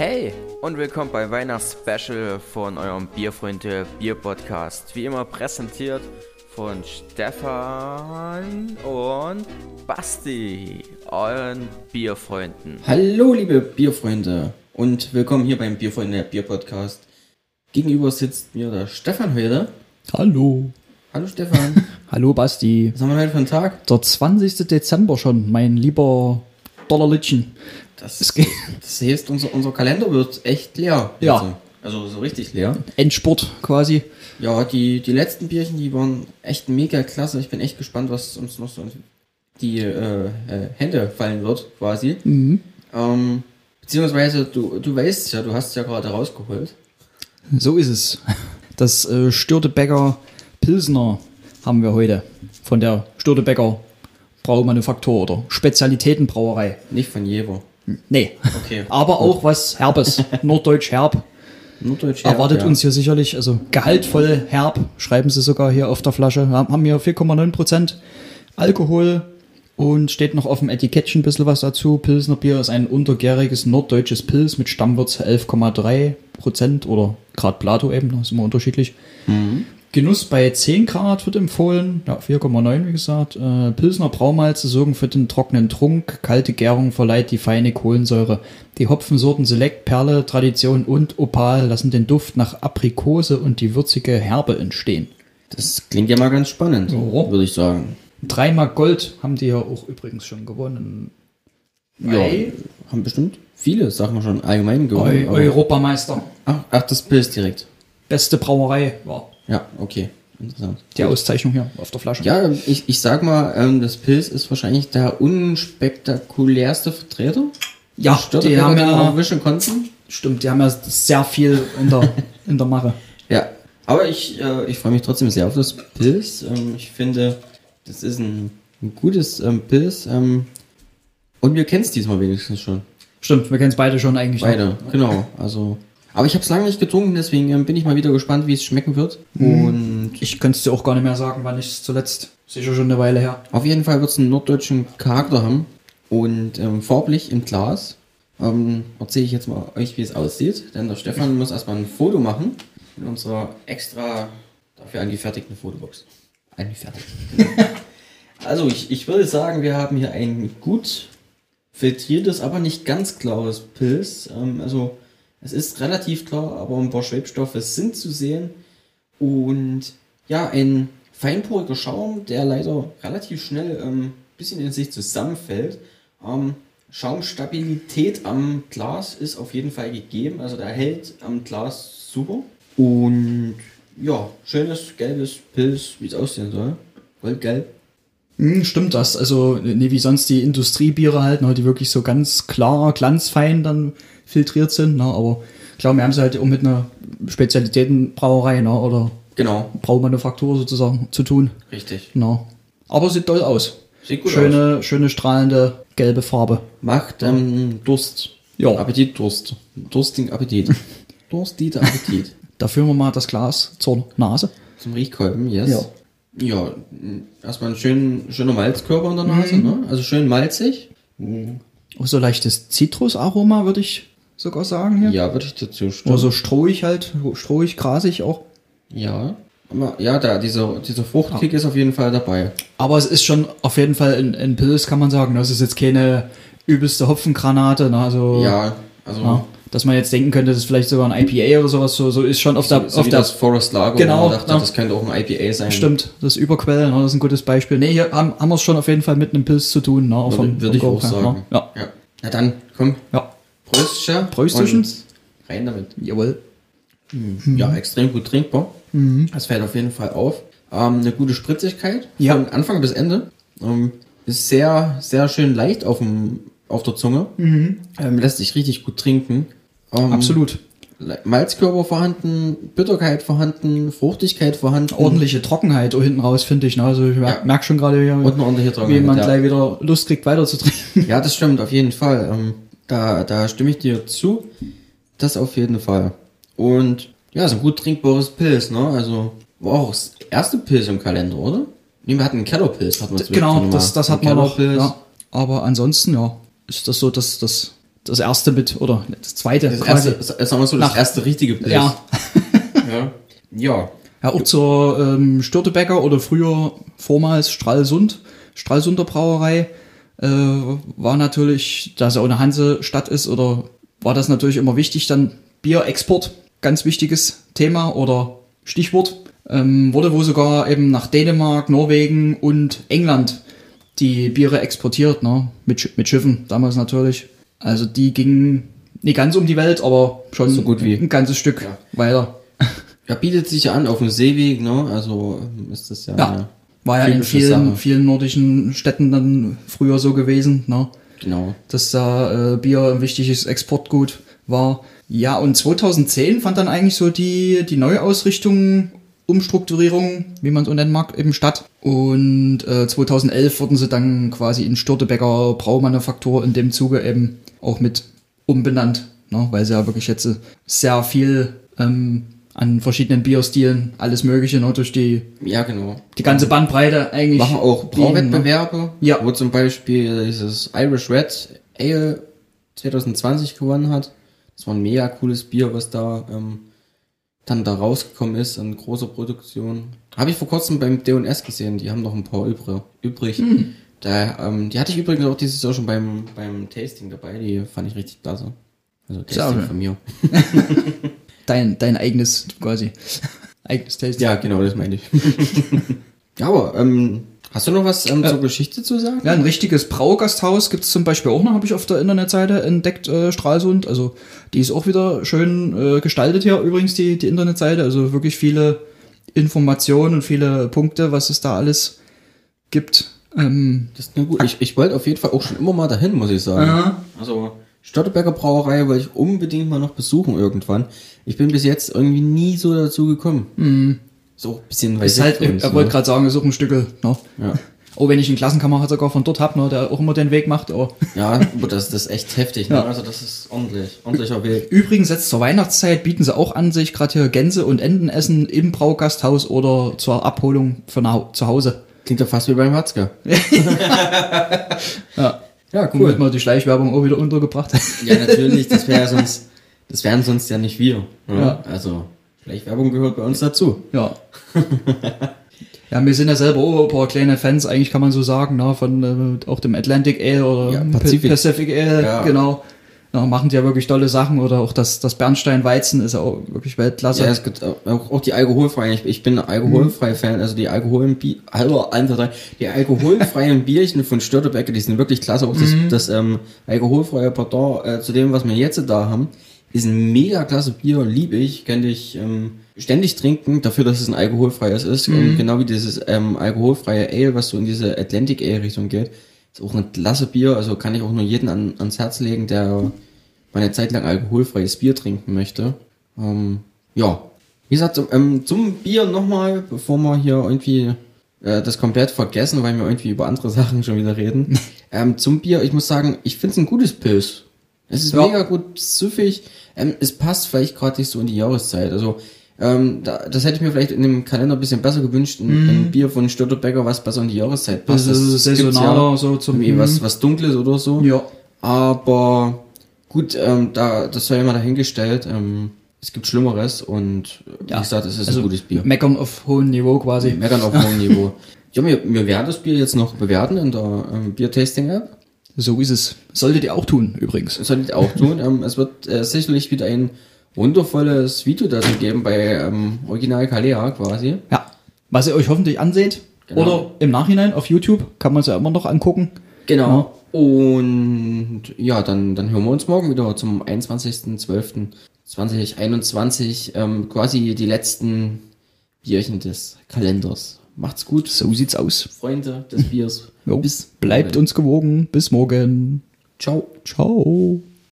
Hey und willkommen bei Weihnachtsspecial von eurem Bierfreunde Bier Podcast. Wie immer präsentiert von Stefan und Basti, euren Bierfreunden. Hallo liebe Bierfreunde und willkommen hier beim Bierfreunde Bier Podcast. Gegenüber sitzt mir der Stefan heute. Hallo. Hallo Stefan. Hallo Basti. Was haben wir heute für einen Tag? Der 20. Dezember schon, mein lieber Dollarlitschen. Das, Es geht. das heißt, unser, unser Kalender wird echt leer. Ja. Also, also so richtig leer. Endspurt quasi. Ja, die, die letzten Bierchen, die waren echt mega klasse. Ich bin echt gespannt, was uns noch so die äh, äh, Hände fallen wird, quasi. Ähm, beziehungsweise, du, du weißt ja, du hast es ja gerade rausgeholt. So ist es. Das äh, Störtebecker Pilsner haben wir heute. Von der Störtebecker Braumanufaktur oder Spezialitätenbrauerei. Nicht von Jever. Nee. Okay. Aber auch was Herbes. Norddeutsch herb. Norddeutsch Erwartet ja. uns hier sicherlich, also gehaltvoll herb, schreiben sie sogar hier auf der Flasche. Wir haben hier 4,9% Alkohol und steht noch auf dem Etikettchen ein bisschen was dazu. Pilsner Bier ist ein untergäriges norddeutsches Pils mit Stammwürze 11,3% oder Grad Plato eben, das ist immer unterschiedlich. Genuss bei 10 Grad wird empfohlen, ja 4,9 wie gesagt. Äh, Pilsner Braumalze sorgen für den trockenen Trunk, kalte Gärung verleiht die feine Kohlensäure. Die Hopfensorten Select, Perle, Tradition und Opal lassen den Duft nach Aprikose und die würzige Herbe entstehen. Das klingt ja mal ganz spannend, Ja. würde ich sagen. Dreimal Gold haben die ja auch übrigens schon gewonnen. Ja, haben bestimmt viele Sachen schon allgemein Eu gewonnen. aber- Europameister. Ach, ach, das Pilz direkt. Beste Brauerei war Ja, okay. Interessant. die Auszeichnung hier auf der Flasche. Ja, ich, ich sag mal, ähm, das Pilz ist wahrscheinlich der unspektakulärste Vertreter. ja Stört die haben ja, erwischen konnten. stimmt, die haben ja sehr viel in der, in der Mache. Ja, aber ich, äh, ich freue mich trotzdem sehr auf das Pilz. Ähm, ich finde, das ist ein, ein gutes ähm, Pilz. Ähm, und wir kennen es diesmal wenigstens schon. Stimmt, wir kennen es beide schon eigentlich. Beide, genau. Also, aber ich habe es lange nicht getrunken, deswegen ähm, bin ich mal wieder gespannt, wie es schmecken wird. Und Ich könnte es dir auch gar nicht mehr sagen, wann ich es zuletzt. Sicher schon eine Weile her. auf jeden Fall wird es einen norddeutschen Charakter haben. Und ähm, farblich im Glas. Ähm, erzähle ich jetzt mal euch, wie es aussieht. Denn der Stefan muss erstmal ein Foto machen. In unserer extra dafür angefertigten Fotobox. Angefertigt. also, ich, ich würde sagen, wir haben hier ein gut filtriertes, aber nicht ganz klares Pilz. Ähm, also, es ist relativ klar, aber ein paar Schwebstoffe sind zu sehen. Und ja, ein feinporiger Schaum, der leider relativ schnell ein ähm, bisschen in sich zusammenfällt. Ähm, Schaumstabilität am Glas ist auf jeden Fall gegeben, also der hält am Glas super. Und ja, schönes gelbes Pilz, wie es aussehen soll. Goldgelb. Hm, stimmt das. Also, nee, wie sonst die Industriebiere halt, ne, die wirklich so ganz klar, glanzfein dann filtriert sind. Ne, aber klar, wir haben sie halt auch mit einer Spezialitätenbrauerei ne, oder Genau, Braumanufaktur sozusagen zu tun. richtig. Ne. Aber sieht toll aus. Sieht gut aus. schöne, schöne strahlende gelbe Farbe. Macht ähm, Durst. Ja. Appetit, Durst. Durstigen Appetit. Durstiger Appetit. Da führen wir mal das Glas zur Nase. Zum Riechkolben, yes. Ja. Ja, erstmal ein schön, schöner Malzkörper in der Nase, Mhm. ne? Also schön malzig. Auch so leichtes Zitrusaroma, würde ich sogar sagen hier. Ja, würde ich dazu stimmen. Oder so strohig halt, strohig, grasig auch. Ja. Aber ja, da, dieser, dieser Fruchtkick ist auf jeden Fall dabei. Aber es ist schon auf jeden Fall ein, ein Pilz, kann man sagen. Das ist jetzt keine übelste Hopfengranate. Ne? Also, Ja, also ja, dass man jetzt denken könnte, das ist vielleicht sogar ein IPA oder sowas. So, so ist schon auf der, so auf der das Forest Lager, Genau, wo man dachte, ja. das könnte auch ein IPA sein. Stimmt, das Überquellen, ne? das ist ein gutes Beispiel. Nee, hier haben, haben wir es schon auf jeden Fall mit einem Pilz zu tun. Ne? Auch Würde, vom- würde ich vom auch Geruch her, sagen. Ne? Ja. ja. Na dann, komm, ja, Pröstchen. Prösterchen. und Rein damit. jawohl. Ja, extrem gut trinkbar. Das fällt auf jeden Fall auf. Ähm, eine gute Spritzigkeit Ja. von Anfang bis Ende. Ähm, ist sehr, sehr schön leicht auf, dem, auf der Zunge. Ähm, lässt sich richtig gut trinken. Ähm, Absolut. Malzkörper vorhanden, Bitterkeit vorhanden, Fruchtigkeit vorhanden. Ordentliche Trockenheit hinten raus, finde ich. Ne? Also ich Ja. merk schon gerade, wie man ja. gleich wieder Lust kriegt, weiter zu trinken. Ja, das stimmt, auf jeden Fall. Ähm, da, da stimme ich dir zu. Das auf jeden Fall. Und ja, so ein gut trinkbares Pilz, ne? Also war auch das erste Pilz im Kalender, oder? Nee, wir hatten einen Kellerpilz, hatten wir Genau, das, das hat man noch. Ja. Aber ansonsten, ja, ist das so das, das das erste mit, oder das zweite Das erste, sagen wir so, das erste richtige Pilz. ja. ja. Ja. Ja, auch zur ähm, Störtebecker oder früher vormals Stralsund, Stralsunder Brauerei, äh, war natürlich, da es ja auch eine Hansestadt ist, oder war das natürlich immer wichtig, dann Bierexport, ganz wichtiges Thema oder Stichwort, ähm, wurde wohl sogar eben nach Dänemark, Norwegen und England die Biere exportiert, ne? mit, mit Schiffen damals natürlich. Also die gingen nicht ganz um die Welt, aber schon So gut wie. ein ganzes Stück Ja. weiter. Ja, bietet sich ja an auf dem Seeweg, ne? Also ist das ja. Ja. War ja in vielen, Sache. vielen nordischen Städten dann früher so gewesen, ne? Genau. dass da äh, Bier ein wichtiges Exportgut war. Ja, und 2010 fand dann eigentlich so die, die Neuausrichtung, Umstrukturierung, wie man es so nennen mag, eben statt. Und äh, 2011 wurden sie dann quasi in Störtebecker Braumanufaktur in dem Zuge eben auch mit umbenannt, ne? weil sie ja wirklich jetzt äh, sehr viel ähm, an verschiedenen Bierstilen, alles Mögliche, ne? durch die, Ja, genau. die ganze Bandbreite eigentlich. Machen auch ne? Brauwettbewerbe, Ja. wo zum Beispiel dieses Irish Red Ale 2020 gewonnen hat. Das war ein mega cooles Bier, was da ähm, dann da rausgekommen ist in großer Produktion. Habe ich vor kurzem beim D&S gesehen, die haben noch ein paar übrig. übrig. Hm. Da, ähm, die hatte ich übrigens auch dieses Jahr schon beim, beim Tasting dabei, die fand ich richtig klasse. Also Tasting schön. von mir. Dein, dein eigenes quasi. eigenes Tasting. Ja, genau, das meine ich. ja, aber ähm, hast du noch was ähm, zur Geschichte zu sagen? Ja, ein richtiges Braugasthaus gibt's zum Beispiel auch noch, habe ich auf der Internetseite entdeckt, äh, Stralsund. Also die ist auch wieder schön äh, gestaltet hier übrigens, die, die Internetseite. Also wirklich viele Informationen und viele Punkte, was es da alles gibt. Ähm, Das ist eine gute. Ich, ich wollte auf jeden Fall auch schon immer mal dahin, muss ich sagen. Ja. Also Störteberger Brauerei wollte ich unbedingt mal noch besuchen irgendwann. Ich bin bis jetzt irgendwie nie so dazu gekommen. So ein bisschen weit ist weg halt, uns, er wollte ne? gerade sagen, ist auch ein Stück, ne? Ja. Oh, wenn ich einen Klassenkameraden sogar von dort hab, ne, der auch immer den Weg macht. Oh. Ja, aber das, das ist echt heftig. Ne? Ja. Also das ist ordentlich, ordentlicher Weg. Übrigens, jetzt zur Weihnachtszeit bieten sie auch an, sich gerade hier Gänse und Enten essen im Braugasthaus oder zur Abholung von zu Hause. Klingt ja fast wie beim Watzke. Ja. Ja, Cool. Hat man die Schleichwerbung auch wieder untergebracht. Ja, natürlich. Das wäre sonst, das wären sonst ja nicht wir. Ne? Ja. Also vielleicht Werbung gehört bei uns dazu. Ja. ja, wir sind ja selber auch ein paar kleine Fans, eigentlich kann man so sagen, ne, von äh, auch dem Atlantic Ale oder Ja, Pacific. Pacific Ale, Ja. genau. Ja, machen die ja wirklich tolle Sachen oder auch das, das Bernstein-Weizen ist ja auch wirklich Weltklasse. Ja, es gibt auch, auch die alkoholfreien. Ich, ich bin ein alkoholfreie Fan. Also die alkoholen Bi drei. Die alkoholfreien Bierchen von Störtebecker, die sind wirklich klasse. Auch das, das ähm, alkoholfreie Pardon äh, zu dem, was wir jetzt da haben, ist ein mega klasse Bier. Lieb ich, könnte ich ähm, ständig trinken, dafür, dass es ein alkoholfreies ist. Und genau wie dieses ähm, alkoholfreie Ale, was so in diese Atlantic Ale Richtung geht, ist auch ein klasse Bier. Also kann ich auch nur jeden an, ans Herz legen, der mal eine Zeit lang alkoholfreies Bier trinken möchte. Ähm, ja, wie gesagt, ähm, zum Bier nochmal, bevor wir hier irgendwie äh, das komplett vergessen, weil wir irgendwie über andere Sachen schon wieder reden. ähm, zum Bier, ich muss sagen, ich finde es ein gutes Pilz. Es ist Ja. mega gut süffig. Ähm, es passt vielleicht gerade nicht so in die Jahreszeit. Also, ähm, da, das hätte ich mir vielleicht in dem Kalender ein bisschen besser gewünscht. Ein, ein Bier von Störtebecker, was besser in die Jahreszeit passt. Mhm. Das gibt's saisonaler, so zum- irgendwie Mhm. was, was Dunkles oder so. Ja. Aber gut, ähm, da, das sei immer dahingestellt. Ähm, es gibt Schlimmeres und äh, wie Ja. gesagt, es ist Also ein gutes Bier. Meckern auf hohem Niveau quasi. Meckern auf hohem Niveau. Ja, wir, wir werden das Bier jetzt noch bewerten in der ähm, Bier-Tasting-App. So ist es. Solltet ihr auch tun, übrigens. Das solltet ihr auch tun. ähm, es wird äh, sicherlich wieder ein wundervolles Video dazu geben bei ähm, Original Kalea quasi. Ja. Was ihr euch hoffentlich anseht. Genau. Oder im Nachhinein auf YouTube. Kann man es ja immer noch angucken. Genau. Und ja, dann, dann hören wir uns morgen wieder zum 21.12.2021. Ähm, quasi die letzten Bierchen des Kalenders. Macht's gut, So sieht's aus. Freunde des Biers. Jo. Bis Bleibt morgen. uns gewogen. Bis morgen. Ciao. Ciao.